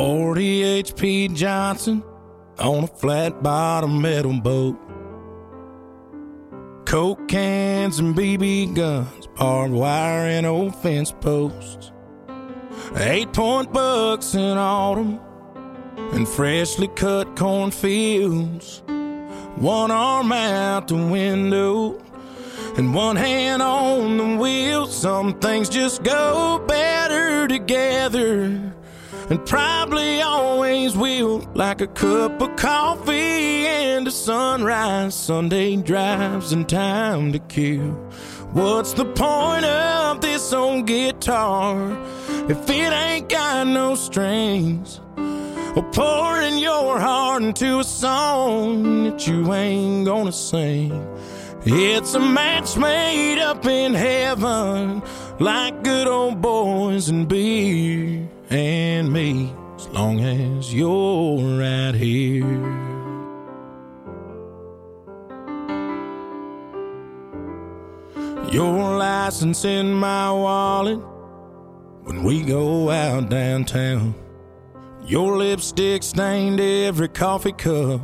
40 H.P. Johnson on a flat bottom metal boat. Coke cans and BB guns, barbed wire and old fence posts. Eight point bucks in autumn and freshly cut cornfields. One arm out the window and one hand on the wheel. Some things just go better together and probably always will. Like a cup of coffee and a sunrise, Sunday drives and time to kill. What's the point of this old guitar if it ain't got no strings? Or pouring your heart into a song that you ain't gonna sing. It's a match made up in heaven, like good old boys and beer and me, as long as you're right here. Your license in my wallet when we go out downtown. Your lipstick stained every coffee cup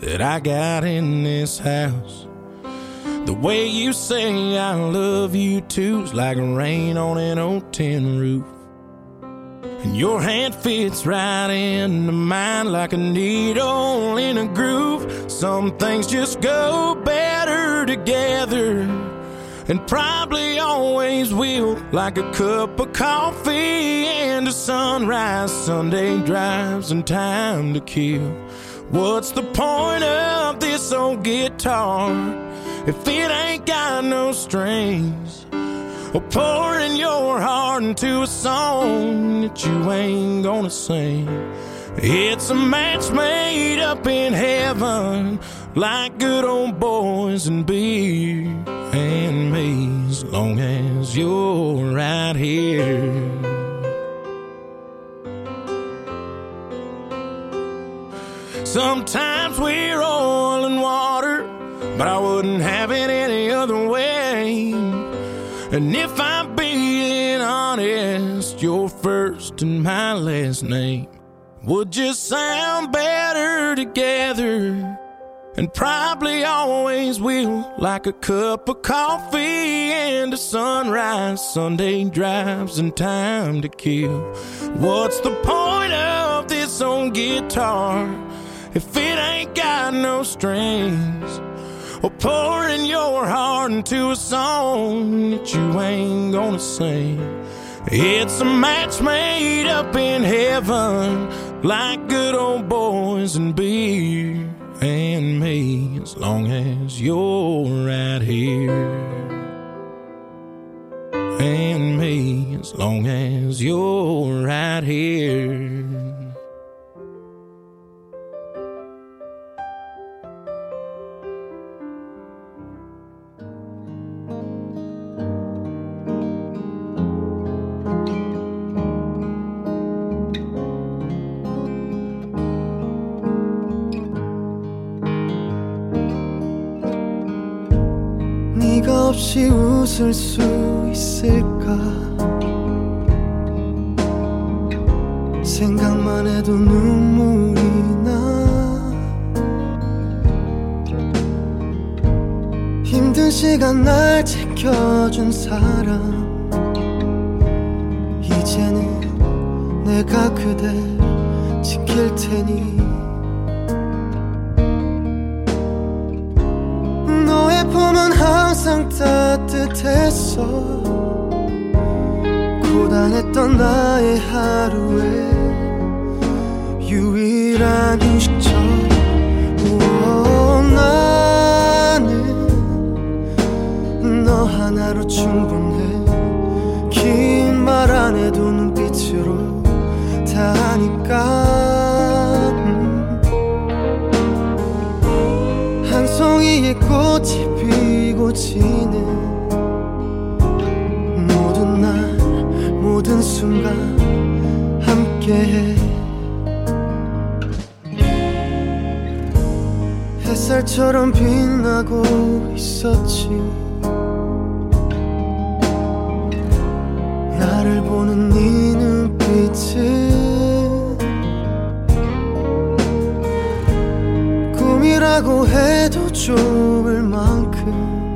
that I got in this house. The way you say I love you too's like rain on an old tin roof. And your hand fits right into mine like a needle in a groove. Some things just go better together and probably always will. Like a cup of coffee and a sunrise, Sunday drives and time to kill. What's the point of this old guitar if it ain't got no strings? Or pouring your heart into a song that you ain't gonna sing. It's a match made up in heaven, like good old boys and beer and me, as long as you're right here. Sometimes we're oil and water, but I wouldn't have it any. And if I'm being honest, your first and my last name would just sound better together. And probably always will, like a cup of coffee and a sunrise, Sunday drives and time to kill. What's the point of this old guitar if it ain't got no strings? Or pouring your heart into a song that you ain't gonna sing. It's a match made up in heaven, like good old boys and beer and me, as long as you're right here. And me, as long as you're right here. 시간 날 지켜준 사람. 이제는 내가 그댈 지킬 테니. 너의 품은 항상 따뜻했어. 고단했던 나의 하루에 유일한 휴식처. 우와, 나 하나로 충분해. 긴 말 안 해도 눈빛으로 다 하니까. 음. 한 송이의 꽃이 피고 지는 모든 날 모든 순간 함께해. 햇살처럼 빛나고 있었지 나를 보는 네 눈빛은 꿈이라고 해도 좁을 만큼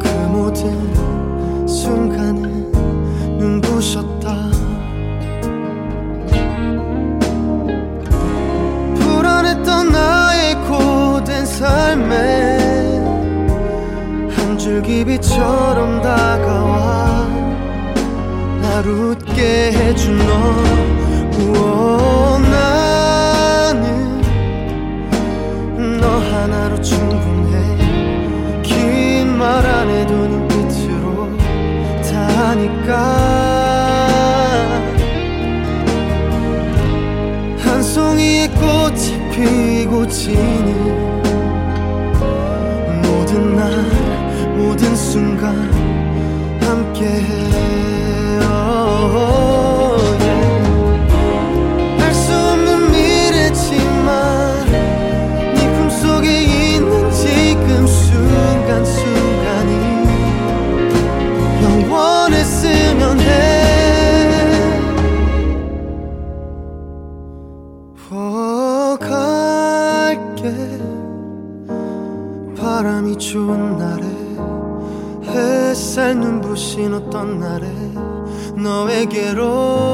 그 모든 순간에 눈부셨다. 불안했던 나의 고된 삶에 한 줄기 빛처럼 다가와. 날 웃게 해준 너 우어, 나는 너 하나로 충분해. 긴 말 안 해도 눈빛으로 다 하니까. 한 송이의 꽃이 피고 지는 모든 날 모든 순간 함께해 바람이 좋은 날에 햇살 눈부신 어떤 날에 no me quiero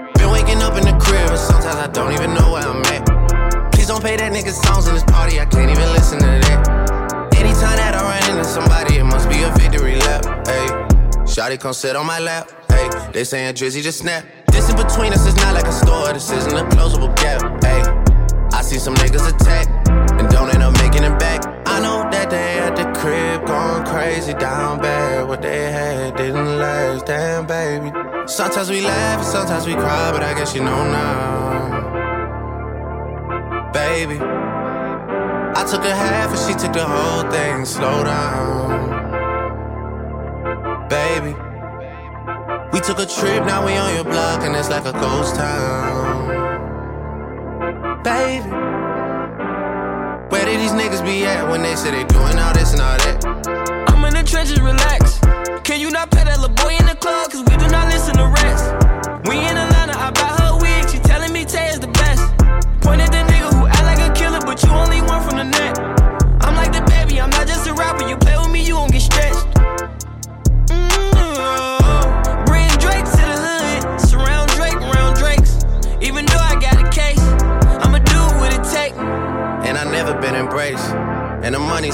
Up in the crib, and sometimes I don't even know where I'm at. Please don't play that nigga songs in this party, I can't even listen to that. Anytime that I run into somebody, it must be a victory lap. Hey, Shotty come sit on my lap. Hey, they saying Drizzy just snap. This in between us is not like a store, this isn't a closable gap. Hey, I see some niggas attack Sometimes we laugh and sometimes we cry, but I guess you know now, baby. I took a half and she took the whole thing. Slow down, baby. We took a trip, now we on your block and it's like a ghost town, baby. These niggas be at when they say they doing all this and all that? I'm in the trenches, relax. Can you not pet that little boy in the club? Cause we do not listen to rats. We in Atlanta, I buy her wig. She telling me Tay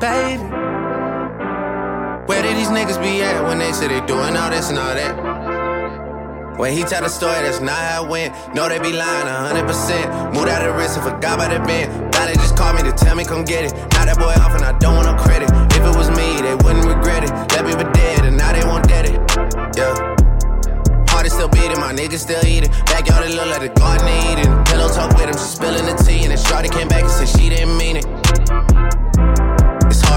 Baby, where did these niggas be at when they say they doing all this and all that? When he tell the story, that's not how it went. No, they be lying 100%. Moved out of the wrist and forgot about the bend. Now they just called me to tell me come get it. Now that boy off and I don't want no credit. If it was me, they wouldn't regret it. Left me for dead and now they won't dead it. Yeah. Heart is still beating, my niggas still eating. Backyard it look like the garden eating. Pillow talk with him, she spilling the tea. And then Shorty came back and said she didn't mean it.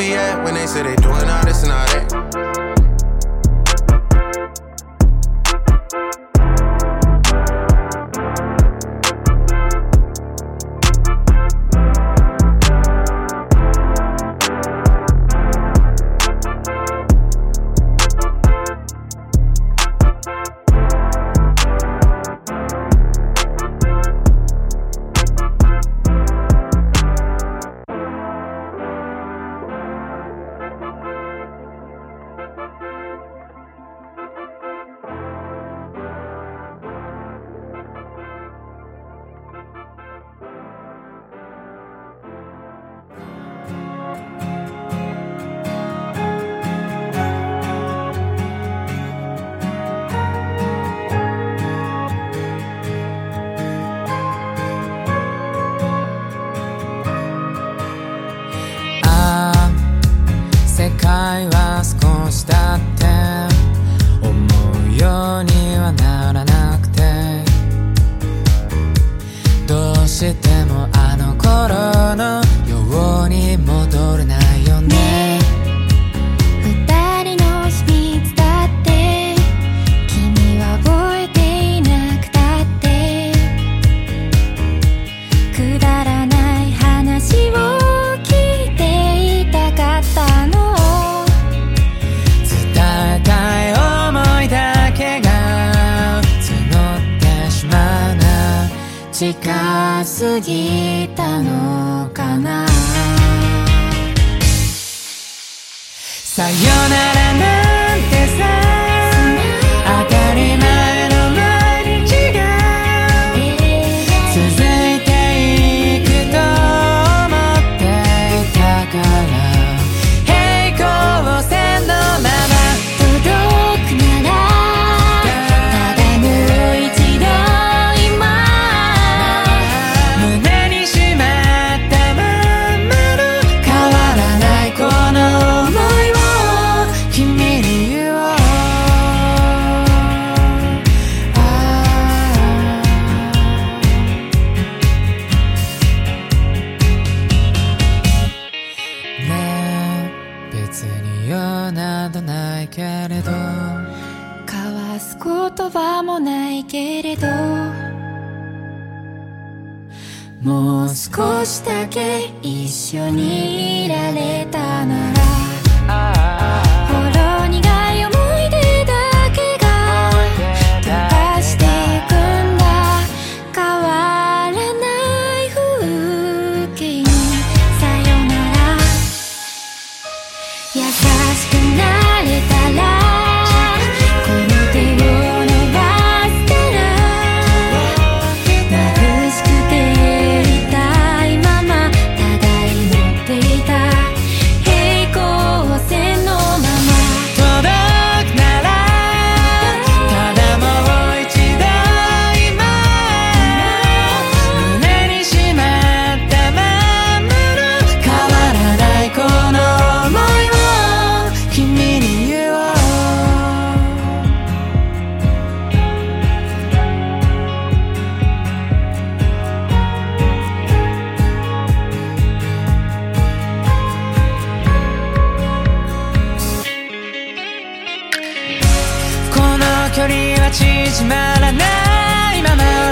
be at when they say they doing all this and all that? 縮まらないまま